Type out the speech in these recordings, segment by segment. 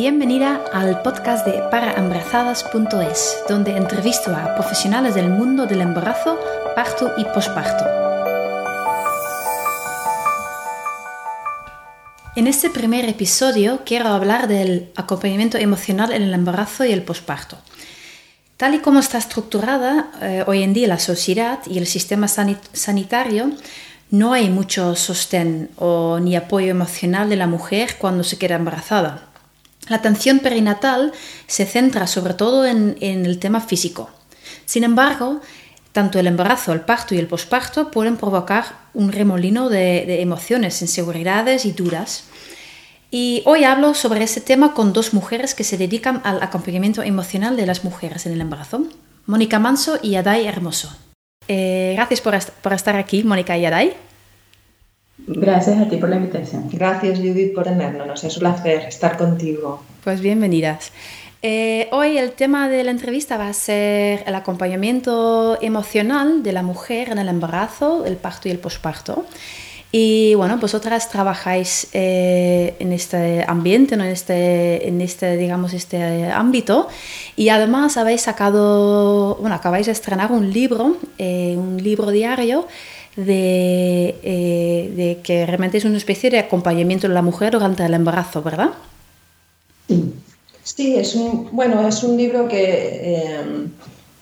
Bienvenida al podcast de paraembarazadas.es, donde entrevisto a profesionales del mundo del embarazo, parto y posparto. En este primer episodio quiero hablar del acompañamiento emocional en el embarazo y el posparto. Tal y como está estructurada eh, hoy en día la sociedad y el sistema sanitario, no hay mucho sostén o ni apoyo emocional de la mujer cuando se queda embarazada. La atención perinatal se centra sobre todo en, el tema físico. Sin embargo, tanto el embarazo, el parto y el posparto pueden provocar un remolino de, emociones, inseguridades y dudas. Y hoy hablo sobre ese tema con dos mujeres que se dedican al acompañamiento emocional de las mujeres en el embarazo, Mónica Manso y Adai Hermoso. Eh, gracias por, estar aquí, Mónica y Adai. Gracias a ti por la invitación. Gracias, Judith, por tenernos. Es un placer estar contigo. Pues bienvenidas. Eh, hoy el tema de la entrevista va a ser el acompañamiento emocional de la mujer en el embarazo, el parto y el posparto. Y bueno, vosotras trabajáis eh, en este ambiente, ¿no? en, este, en este, digamos, este ámbito. Y además habéis sacado, bueno, acabáis de estrenar un libro, eh, un libro diario de, eh, de, que realmente es una especie de acompañamiento de la mujer durante el embarazo, ¿verdad? Sí, es un, bueno, es un libro que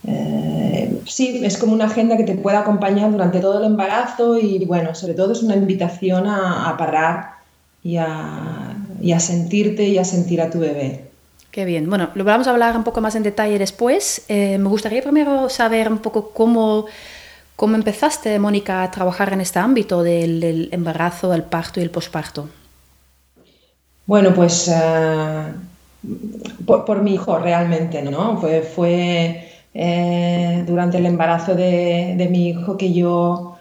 eh, sí, es como una agenda que te puede acompañar durante todo el embarazo y bueno, sobre todo es una invitación a, parar y a, sentirte y a sentir a tu bebé. Qué bien. Bueno, lo vamos a hablar un poco más en detalle después. Eh, me gustaría primero saber un poco cómo, cómo empezaste, Mónica, a trabajar en este ámbito del, embarazo, el parto y el posparto. Bueno, pues eh, por, mi hijo realmente, ¿no? Fue, fue eh, durante el embarazo de, mi hijo que yo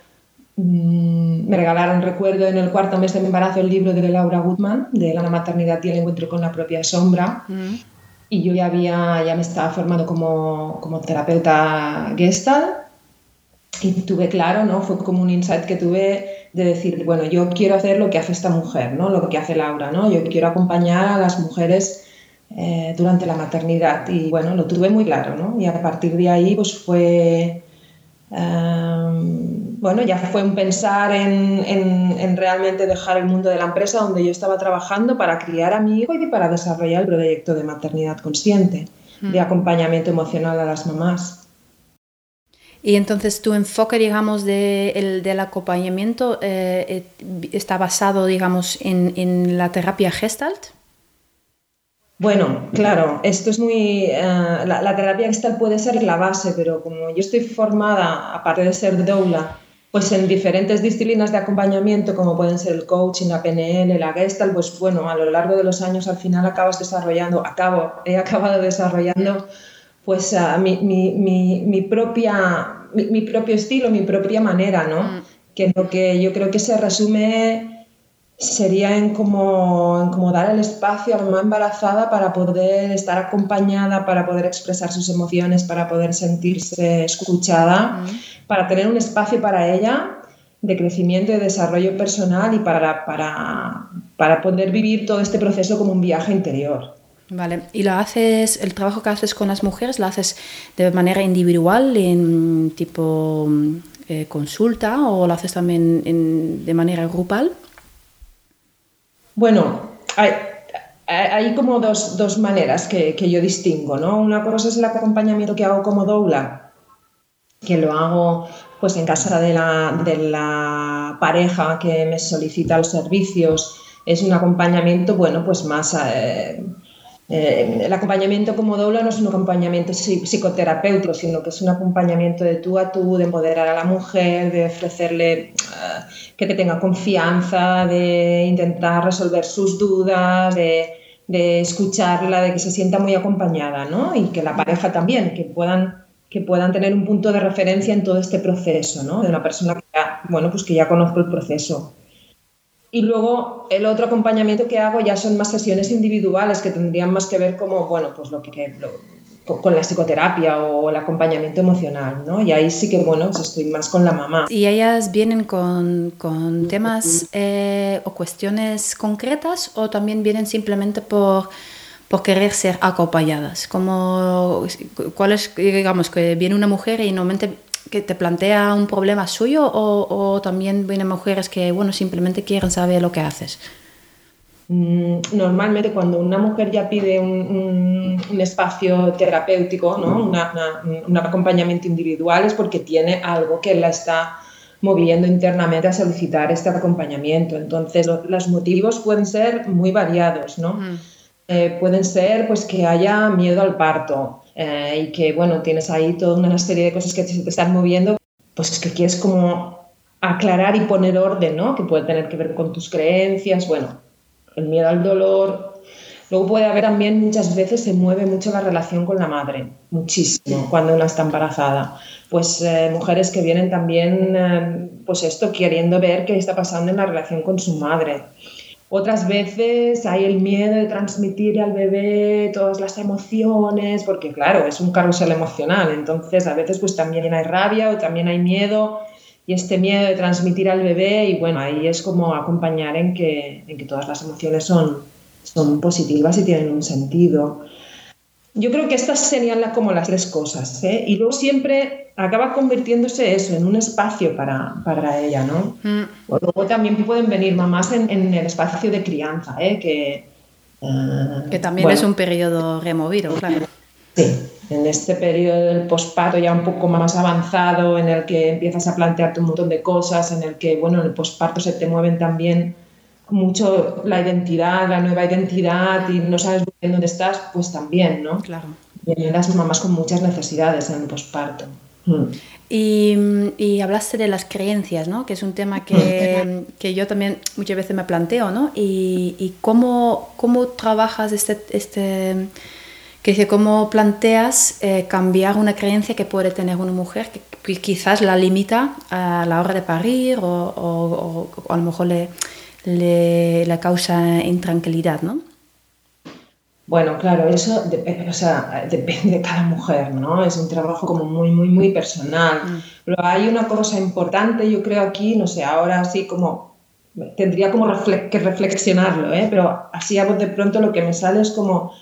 mm, me regalaron, recuerdo, en el cuarto mes de mi embarazo el libro de Laura Goodman, de la maternidad y el encuentro con la propia sombra. Mm. Y yo ya, había, ya me estaba formando como, como terapeuta gestal y tuve claro, ¿no? Fue como un insight que tuve de decir, bueno, yo quiero hacer lo que hace esta mujer, ¿no? Lo que hace Laura, ¿no? Yo quiero acompañar a las mujeres eh, durante la maternidad y bueno, lo tuve muy claro, ¿no? Y a partir de ahí pues fue, em, bueno, ya fue un pensar en, en, realmente dejar el mundo de la empresa donde yo estaba trabajando para criar a mi hijo y para desarrollar el proyecto de maternidad consciente, de acompañamiento emocional a las mamás. Y entonces tu enfoque, digamos, de, el, del acompañamiento eh, eh, está basado, digamos, en, en la terapia Gestalt. Bueno, claro, esto es muy... Eh, la, terapia gestal puede ser la base, pero como yo estoy formada, aparte de ser doula, pues en diferentes disciplinas de acompañamiento, como pueden ser el coaching, la PNL, la gestal, pues bueno, a lo largo de los años al final acabas desarrollando, acabo, he acabado desarrollando pues mi, mi, mi, propia, mi, propio estilo, mi propia manera, ¿no? Mm. Que lo que yo creo que se resume sería en como, dar el espacio a la mamá embarazada para poder estar acompañada, para poder expresar sus emociones, para poder sentirse escuchada, para tener un espacio para ella de crecimiento y desarrollo personal y para, para, para poder vivir todo este proceso como un viaje interior. Vale, ¿y lo haces, el trabajo que haces con las mujeres, lo haces de manera individual, en tipo eh, consulta, o lo haces también de manera grupal? Bueno, hay, como dos, maneras que, yo distingo, ¿no? Una cosa es el acompañamiento que hago como doula, que lo hago pues en casa de la, pareja que me solicita los servicios. Es un acompañamiento, bueno, pues más... Eh, eh, el acompañamiento como doula no es un acompañamiento psicoterapéutico, sino que es un acompañamiento de tú a tú, de empoderar a la mujer, de ofrecerle eh, que te tenga confianza, de intentar resolver sus dudas, de, escucharla, de que se sienta muy acompañada, ¿no? Y que la pareja también, que puedan, que puedan tener un punto de referencia en todo este proceso, ¿no? De una persona bueno, pues que ya conozco el proceso. Y luego el otro acompañamiento que hago ya son más sesiones individuales que tendrían más que ver como, bueno, pues lo que, con la psicoterapia o el acompañamiento emocional, ¿no? Y ahí sí que, bueno, pues estoy más con la mamá. ¿Y ellas vienen con, con temas eh, o cuestiones concretas o también vienen simplemente por, por querer ser acompañadas? Como, ¿Cuál es, digamos, que viene una mujer y normalmente que te plantea un problema suyo o, o también vienen mujeres que, bueno, simplemente quieren saber lo que haces? Mm, normalmente cuando una mujer ya pide un, espacio terapéutico, ¿no? un acompañamiento individual, es porque tiene algo que la está moviendo internamente a solicitar este acompañamiento. Entonces, los motivos pueden ser muy variados, ¿no? Eh, pueden ser pues que haya miedo al parto eh, y que, bueno, tienes ahí toda una serie de cosas que te, están moviendo, pues que quieres como aclarar y poner orden, ¿no? Que puede tener que ver con tus creencias, bueno, el miedo al dolor. Luego puede haber también muchas veces se mueve mucho la relación con la madre, muchísimo, cuando una está embarazada. Pues eh, mujeres que vienen también, eh, pues esto, queriendo ver qué está pasando en la relación con su madre. Otras veces hay el miedo de transmitir al bebé todas las emociones, porque claro, es un carrusel emocional, entonces a veces pues también hay rabia o también hay miedo y este miedo de transmitir al bebé y bueno, ahí es como acompañar en que, en que todas las emociones son, son positivas y tienen un sentido. Yo creo que estas serían como las tres cosas, ¿eh? y luego siempre acaba convirtiéndose eso en un espacio para, para ella, ¿no? Mm. Luego también pueden venir mamás en, en el espacio de crianza, ¿eh? que, uh, que también es un periodo removido, claro. Sí, en este periodo del posparto ya un poco más avanzado, en el que empiezas a plantearte un montón de cosas, en el que, bueno, en el posparto se te mueven también mucho la identidad, la nueva identidad y no sabes bien dónde estás, pues también, ¿no? Claro. Vienen las mamás con muchas necesidades en el posparto. Mm. Y, y, hablaste de las creencias, ¿no? Que es un tema que, que yo también muchas veces me planteo, ¿no? Y, y cómo, cómo trabajas este, este que cómo planteas eh, cambiar una creencia que puede tener una mujer que, quizás la limita a la hora de parir o, a lo mejor le, le, causa intranquilidad, ¿no? Bueno, claro, eso o sea, depende de cada mujer, ¿no? Es un trabajo como muy, muy, muy personal. Mm. Pero hay una cosa importante, yo creo aquí, no sé, ahora sí como tendría como que reflexionarlo, ¿eh? Pero así a de pronto lo que me sale es como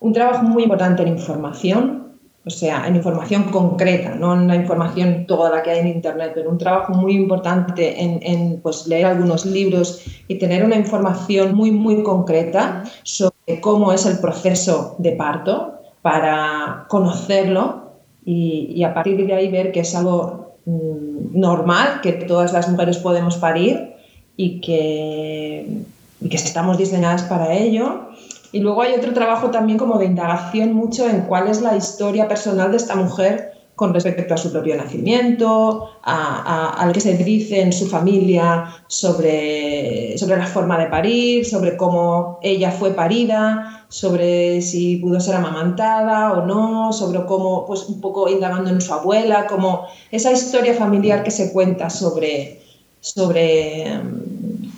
un trabajo muy importante en información, o sea, en información concreta, no en la información toda la que hay en Internet, pero un trabajo muy importante en, pues, leer algunos libros y tener una información muy, muy concreta sobre cómo es el proceso de parto para conocerlo y, a partir de ahí ver que es algo mm, normal, que todas las mujeres podemos parir y que, y que estamos diseñadas para ello y luego hay otro trabajo también como de indagación mucho en cuál es la historia personal de esta mujer con respecto a su propio nacimiento, a, a, lo que se dice en su familia sobre, sobre la forma de parir, sobre cómo ella fue parida, sobre si pudo ser amamantada o no, sobre cómo, pues un poco indagando en su abuela, como esa historia familiar que se cuenta sobre, sobre,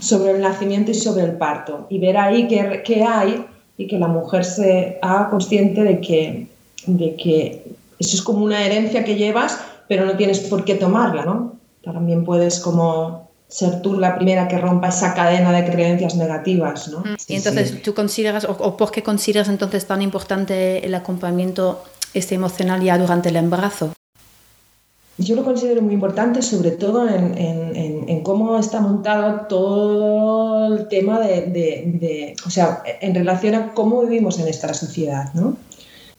sobre el nacimiento y sobre el parto. Y ver ahí qué, qué hay y que la mujer se haga consciente de que, de que eso es como una herencia que llevas, pero no tienes por qué tomarla, ¿no? También puedes como ser tú la primera que rompa esa cadena de creencias negativas, ¿no? Mm, y entonces, ¿tú consideras, o, por qué consideras entonces tan importante el acompañamiento este emocional ya durante el embarazo? Yo lo considero muy importante, sobre todo en, en, en, cómo está montado todo el tema de, de, de, o sea, en relación a cómo vivimos en esta sociedad, ¿no?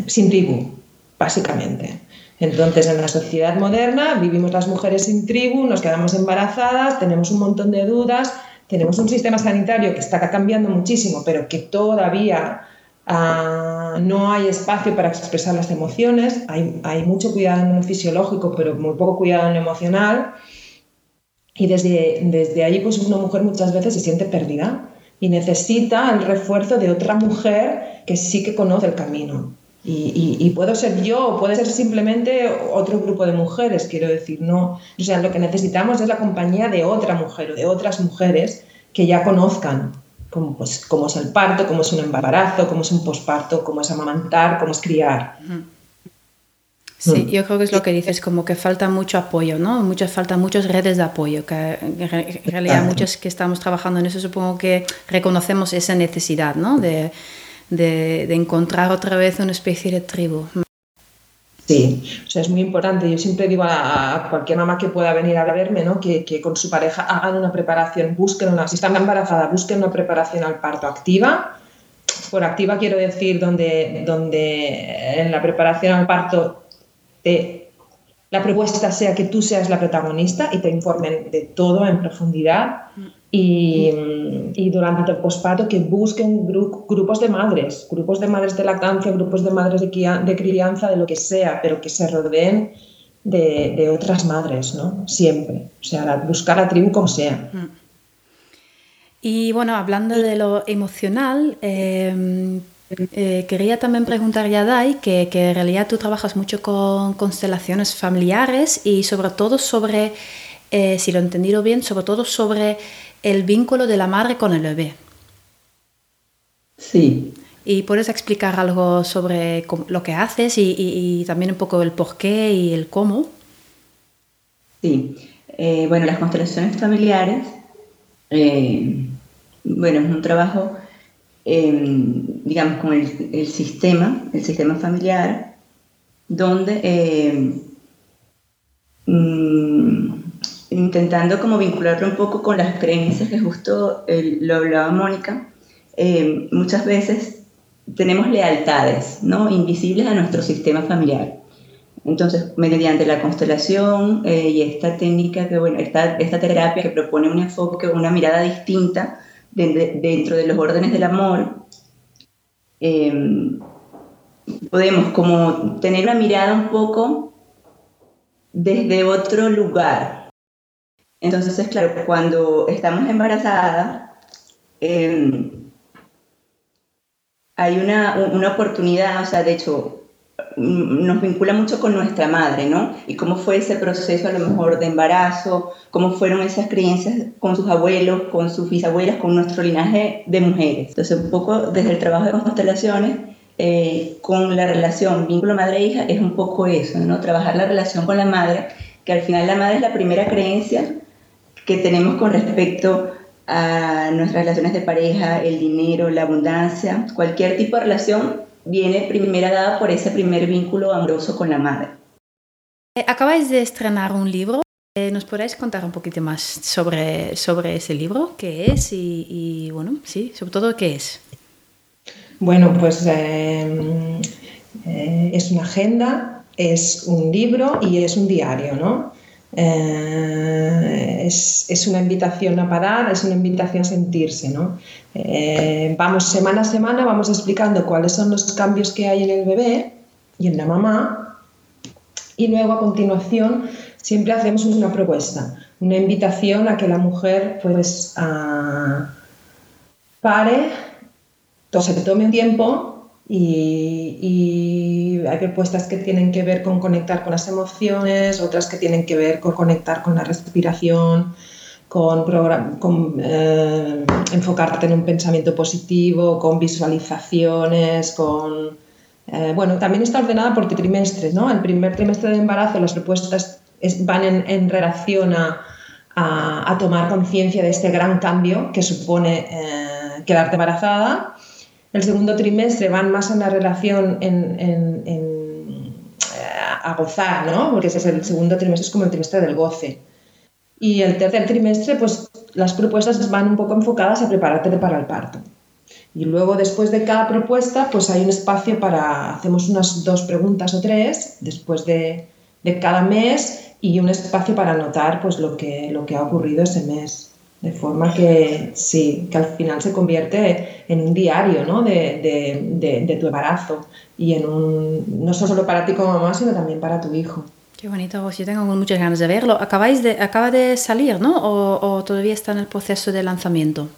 Sin tribu, básicamente. Entonces, en la sociedad moderna vivimos las mujeres sin tribu, nos quedamos embarazadas, tenemos un montón de dudas, tenemos un sistema sanitario que está cambiando muchísimo, pero que todavía Ah, no hay espacio para expresar las emociones, hay, mucho cuidado en lo fisiológico, pero muy poco cuidado en lo emocional. Y desde, desde ahí, pues una mujer muchas veces se siente perdida y necesita el refuerzo de otra mujer que sí que conoce el camino. Y, puedo ser yo puede ser simplemente otro grupo de mujeres, quiero decir, no. O sea, lo que necesitamos es la compañía de otra mujer o de otras mujeres que ya conozcan como, pues, cómo es el parto, cómo es un embarazo, cómo es un posparto, cómo es amamantar, cómo es criar. Sí, mm. yo creo que es lo que dices, como que falta mucho apoyo, ¿no? Muchas, faltan muchas redes de apoyo, que en realidad muchos que estamos trabajando en eso supongo que reconocemos esa necesidad, ¿no? De, de, encontrar otra vez una especie de tribu. Sí, o sea, es muy importante. Yo siempre digo a, cualquier mamá que pueda venir a verme, ¿no? Que, que, con su pareja hagan una preparación, busquen una, si están embarazada, busquen una preparación al parto activa. Por activa quiero decir donde, donde en la preparación al parto te la propuesta sea que tú seas la protagonista y te informen de todo en profundidad y, durante el posparto que busquen grupos de madres, grupos de madres de lactancia, grupos de madres de, crianza, de lo que sea, pero que se rodeen de, otras madres, ¿no? Siempre. O sea, buscar a tribu como sea. Y bueno, hablando de lo emocional, eh, eh, quería también preguntar a Dai que, que, en realidad tú trabajas mucho con constelaciones familiares y sobre todo sobre, eh, si lo he entendido bien, sobre todo sobre el vínculo de la madre con el bebé. Sí. ¿Y puedes explicar algo sobre lo que haces y, y, también un poco el por qué y el cómo? Sí. Eh, bueno, las constelaciones familiares, bueno, es un trabajo Em, digamos, con el, sistema, el sistema familiar, donde em, mm, intentando como vincularlo un poco con las creencias que justo lo hablaba Mónica, em, muchas veces tenemos lealtades ¿no? invisibles a nuestro sistema familiar. Entonces, mediante la constelación eh, y esta técnica, que, bueno, esta, esta terapia que propone un enfoque, una mirada distinta dentro de los órdenes del amor, em, podemos como tener una mirada un poco desde otro lugar. Entonces, es claro, cuando estamos embarazadas, em, hay una, una, oportunidad, o sea, de hecho, nos vincula mucho con nuestra madre, ¿no? Y cómo fue ese proceso a lo mejor de embarazo, cómo fueron esas creencias con sus abuelos, con sus bisabuelas, con nuestro linaje de mujeres. Entonces, un poco desde el trabajo de constelaciones, eh, con la relación vínculo madre-hija, es un poco eso, ¿no? Trabajar la relación con la madre, que al final la madre es la primera creencia que tenemos con respecto a nuestras relaciones de pareja, el dinero, la abundancia, cualquier tipo de relación viene primera dada por ese primer vínculo amoroso con la madre. Eh, acabáis de estrenar un libro. Eh, ¿Nos podéis contar un poquito más sobre, sobre ese libro? ¿Qué es? Y, bueno, sí, sobre todo, ¿qué es? Bueno, pues em, eh, es una agenda, es un libro y es un diario, ¿no? Es, una invitación a parar, es una invitación a sentirse, ¿no? Eh, vamos semana a semana, vamos explicando cuáles son los cambios que hay en el bebé y en la mamá y luego a continuación siempre hacemos una propuesta, una invitación a que la mujer pues pare, se tome un tiempo y, hay propuestas que tienen que ver con conectar con las emociones, otras que tienen que ver con conectar con la respiración, con, con eh, enfocarte en un pensamiento positivo, con visualizaciones, con... Eh, bueno, también está ordenada por trimestres, ¿no? El primer trimestre de embarazo las propuestas van en, relación a, a, tomar conciencia de este gran cambio que supone eh, quedarte embarazada el segundo trimestre van más en la relación en, eh, a gozar, ¿no? Porque ese es el segundo trimestre, es como el trimestre del goce. Y el tercer trimestre, pues las propuestas van un poco enfocadas a prepararte para el parto. Y luego, después de cada propuesta, pues hay un espacio para, hacemos unas dos preguntas o tres después de, de cada mes y un espacio para anotar pues, lo, que, lo que ha ocurrido ese mes. De forma que sí, que al final se convierte en un diario ¿no? de, tu embarazo y en un, no solo para ti como mamá, sino también para tu hijo. Qué bonito, pues yo tengo muchas ganas de verlo. Acabáis de, acaba de salir, ¿no? ¿O, todavía está en el proceso de lanzamiento?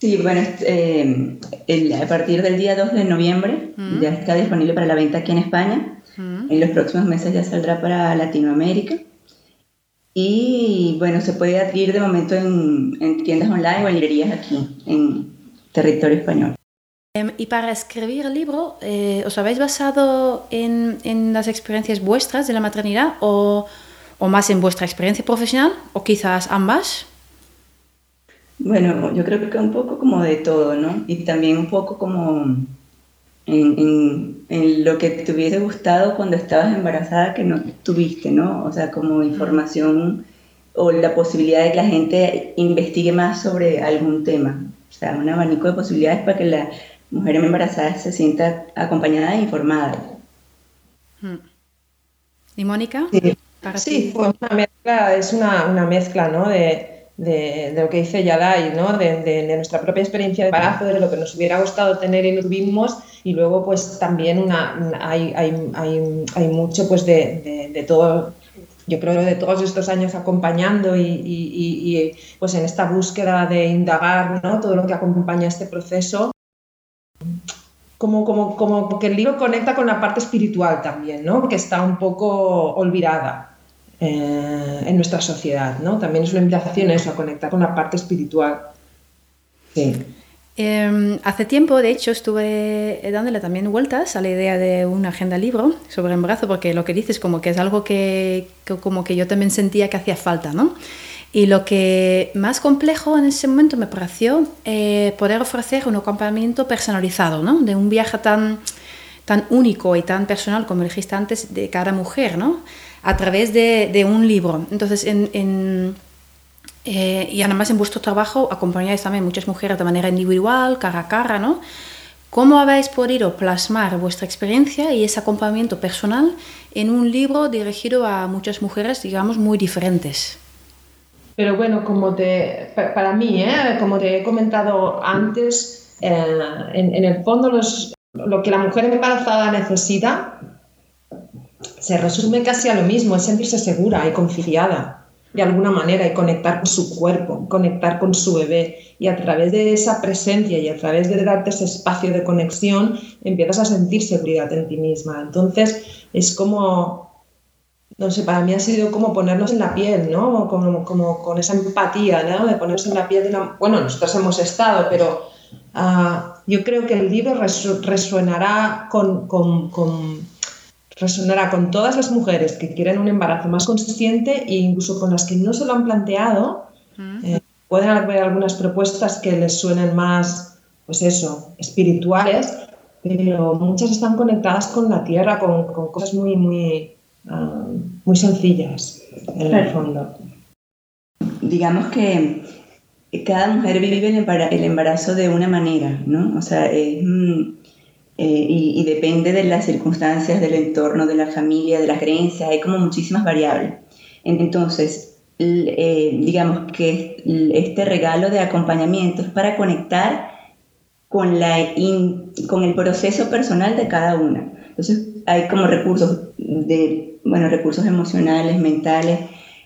Sí, bueno, eh, a partir del día 2 de noviembre mm. ya está disponible para la venta aquí en España. Mm. En los próximos meses ya saldrá para Latinoamérica. Y bueno, se puede adquirir de momento en, tiendas online o en librerías aquí, en territorio español. Em, y para escribir el libro, eh, ¿os habéis basado en, en, las experiencias vuestras de la maternidad o, o, más en vuestra experiencia profesional o quizás ambas? Bueno, yo creo que un poco como de todo, ¿no? Y también un poco como en, en, lo que te hubiese gustado cuando estabas embarazada que no tuviste, ¿no? O sea, como información o la posibilidad de que la gente investigue más sobre algún tema. O sea, un abanico de posibilidades para que la mujer embarazada se sienta acompañada e informada. ¿Y Mónica? Sí, pues una mezcla, es una, una mezcla, ¿no? De, de, lo que dice Yadai, ¿no? De, nuestra propia experiencia de embarazo, de lo que nos hubiera gustado tener y no tuvimos, y luego pues también una, hay, hay, hay, hay mucho pues de, todo, yo creo de todos estos años acompañando y, y, y, pues en esta búsqueda de indagar ¿no? todo lo que acompaña este proceso, como, como, como que el libro conecta con la parte espiritual también, ¿no? que está un poco olvidada. Eh, en nuestra sociedad, ¿no? También es una invitación a eso, a conectar con la parte espiritual. Sí. Em, hace tiempo, de hecho, estuve dándole también vueltas a la idea de una agenda libro sobre embarazo, porque lo que dices como que es algo que, como que yo también sentía que hacía falta, ¿no? Y lo que más complejo en ese momento me pareció eh, poder ofrecer un acompañamiento personalizado, ¿no? De un viaje tan, tan único y tan personal, como dijiste antes, de cada mujer, ¿no? a través de, un libro. Entonces, en, eh, y además en vuestro trabajo acompañáis también muchas mujeres de manera individual, cara a cara, ¿no? ¿Cómo habéis podido plasmar vuestra experiencia y ese acompañamiento personal en un libro dirigido a muchas mujeres, digamos, muy diferentes? Pero bueno, como te, para mí, ¿eh? como te he comentado antes, eh, en, en, el fondo los, lo que la mujer embarazada necesita se resume casi a lo mismo, es sentirse segura y confiada de alguna manera y conectar con su cuerpo, conectar con su bebé. Y a través de esa presencia y a través de darte ese espacio de conexión, empiezas a sentir seguridad en ti misma. Entonces es como, no sé, para mí ha sido como ponernos en la piel, ¿no? Como, como con esa empatía, ¿no? De ponernos en la piel de la... Bueno, nosotros hemos estado, pero ah, yo creo que el libro resuenará con, con resonará con todas las mujeres que quieren un embarazo más consciente e incluso con las que no se lo han planteado. Eh, pueden haber algunas propuestas que les suenen más, pues eso, espirituales, pero muchas están conectadas con la tierra, con, cosas muy, muy, ah, muy sencillas en el fondo. Digamos que cada mujer vive el embarazo de una manera, ¿no? O sea, es, eh, y, depende de las circunstancias, del entorno, de la familia, de las creencias, hay como muchísimas variables. Entonces, eh, digamos que este regalo de acompañamiento es para conectar con, la con el proceso personal de cada una. Entonces, hay como recursos, de, bueno, recursos emocionales, mentales,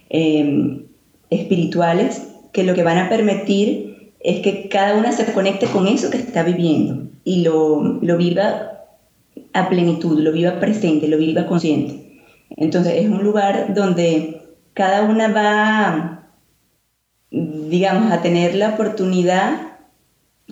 eh, espirituales, que lo que van a permitir es que cada una se conecte con eso que está viviendo y lo, lo viva a plenitud, lo viva presente, lo viva consciente. Entonces es un lugar donde cada una va, digamos, a tener la oportunidad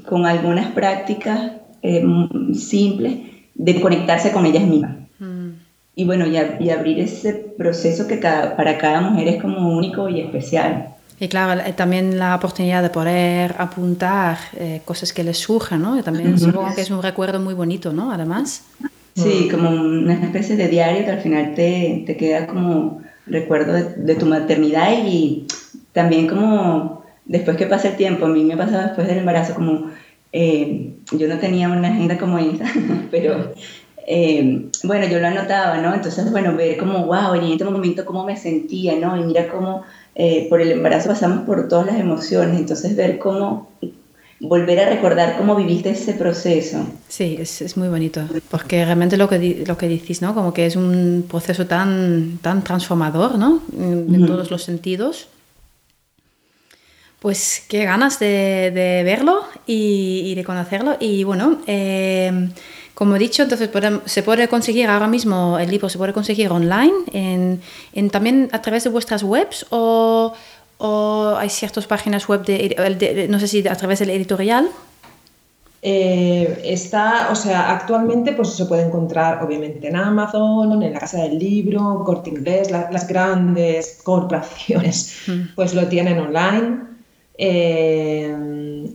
con algunas prácticas eh, simples de conectarse con ellas mismas. Mm. Y bueno, y, y, abrir ese proceso que cada, para cada mujer es como único y especial. Y claro, eh, también la oportunidad de poder apuntar eh, cosas que les surjan, ¿no? Y también supongo que es un recuerdo muy bonito, ¿no? Además. Sí, como una especie de diario que al final te, te queda como recuerdo de, tu maternidad y también como después que pasa el tiempo, a mí me pasaba después del embarazo como eh, yo no tenía una agenda como esta, pero bueno, yo lo anotaba, ¿no? Entonces, bueno, ver como, wow, en este momento cómo me sentía, ¿no? Y mira cómo eh, por el embarazo pasamos por todas las emociones, entonces ver cómo, volver a recordar cómo viviste ese proceso. Sí, es, es muy bonito, porque realmente lo que, lo que dices, ¿no? Como que es un proceso tan, tan transformador, ¿no? En, todos los sentidos. Pues qué ganas de, de verlo y, y, de conocerlo. Y bueno, eh, como he dicho, entonces se puede conseguir ahora mismo, el libro se puede conseguir online, en, también a través de vuestras webs o, hay ciertas páginas web, de, no sé si a través del editorial. Eh, está, o sea, actualmente pues se puede encontrar obviamente en Amazon, en la Casa del Libro, Corte Inglés, las grandes corporaciones mm. pues lo tienen online. Eh,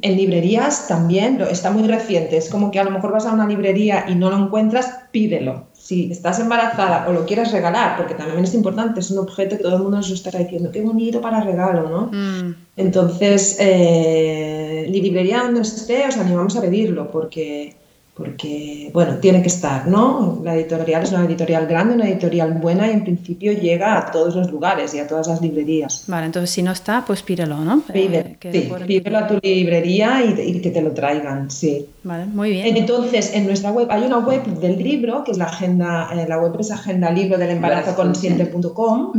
en librerías también, está muy reciente, es como que a lo mejor vas a una librería y no lo encuentras, pídelo. Si estás embarazada o lo quieres regalar, porque también es importante, es un objeto que todo el mundo nos está diciendo, qué bonito para regalo, ¿no? Mm. Entonces, eh, librería donde esté, os animamos a pedirlo, porque porque, bueno, tiene que estar, ¿no? La editorial es una editorial grande, una editorial buena y en principio llega a todos los lugares y a todas las librerías. Vale, entonces si no está, pues pídelo, ¿no? Eh, que sí, por- pídelo a tu librería y, y que te lo traigan, sí. Vale, muy bien. Entonces, en nuestra web hay una web del libro, que es la agenda, eh, la web es agenda libro del embarazo consciente.com,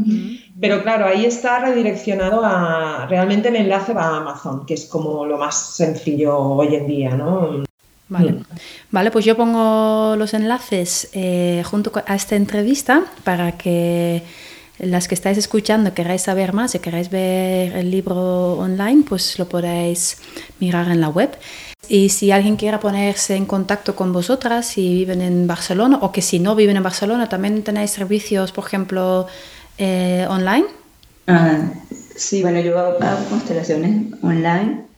pero claro, ahí está redireccionado a, realmente el enlace va a Amazon, que es como lo más sencillo hoy en día, ¿no? Vale. Mm. vale, pues yo pongo los enlaces eh, junto a esta entrevista para que las que estáis escuchando queráis saber más y queráis ver el libro online, pues lo podáis mirar en la web. Y si alguien quiera ponerse en contacto con vosotras, si viven en Barcelona o que si no viven en Barcelona, también tenéis servicios, por ejemplo, eh, online. Ah, sí, bueno, yo hago constelaciones online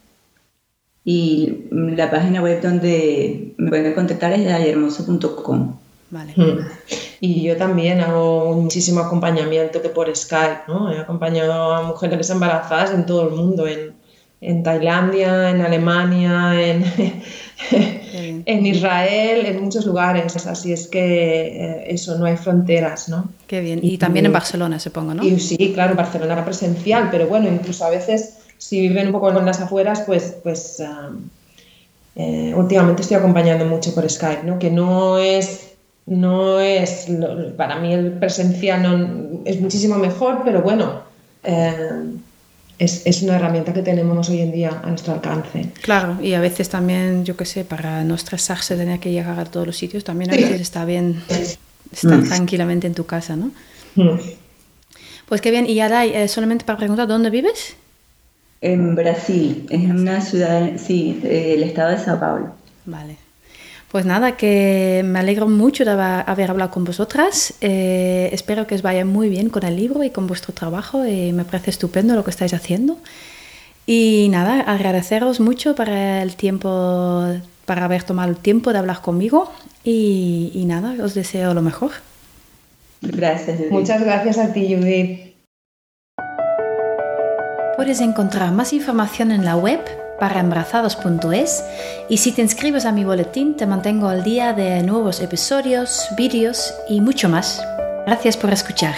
y la página web donde me pueden contactar es hermoso.com. Vale. Mm. Y yo también hago muchísimo acompañamiento que por Skype, ¿no? He acompañado a mujeres embarazadas en todo el mundo, en, en Tailandia, en Alemania, en, en Israel, en muchos lugares. Así es que eh, eso, no hay fronteras, ¿no? Qué bien. Y también en Barcelona, supongo, ¿no? Y sí, claro, en Barcelona era presencial, pero bueno, incluso a veces si viven un poco en las afueras, pues, pues ah, eh, últimamente estoy acompañando mucho por Skype, ¿no? Que no es, no es, para mí el presencial no, es muchísimo mejor, pero bueno, eh, es, es una herramienta que tenemos hoy en día a nuestro alcance. Claro, y a veces también, yo qué sé, para no estresarse, tener que llegar a todos los sitios, también a veces está bien estar Mm. tranquilamente en tu casa, ¿no? Mm. Pues qué bien, y Adai, eh, solamente para preguntar, ¿dónde vives? En Brasil, es una ciudad, sí, eh, el estado de Sao Paulo. Vale. Pues nada, que me alegro mucho de haber hablado con vosotras. Eh, espero que os vaya muy bien con el libro y con vuestro trabajo. y me parece estupendo lo que estáis haciendo. Y nada, agradeceros mucho para el tiempo, para haber tomado el tiempo de hablar conmigo. Y, y nada, os deseo lo mejor. Gracias. Judith. Muchas gracias a ti, Judith. Puedes encontrar más información en la web paraembarazados.es y si te inscribes a mi boletín te mantengo al día de nuevos episodios, vídeos y mucho más. Gracias por escuchar.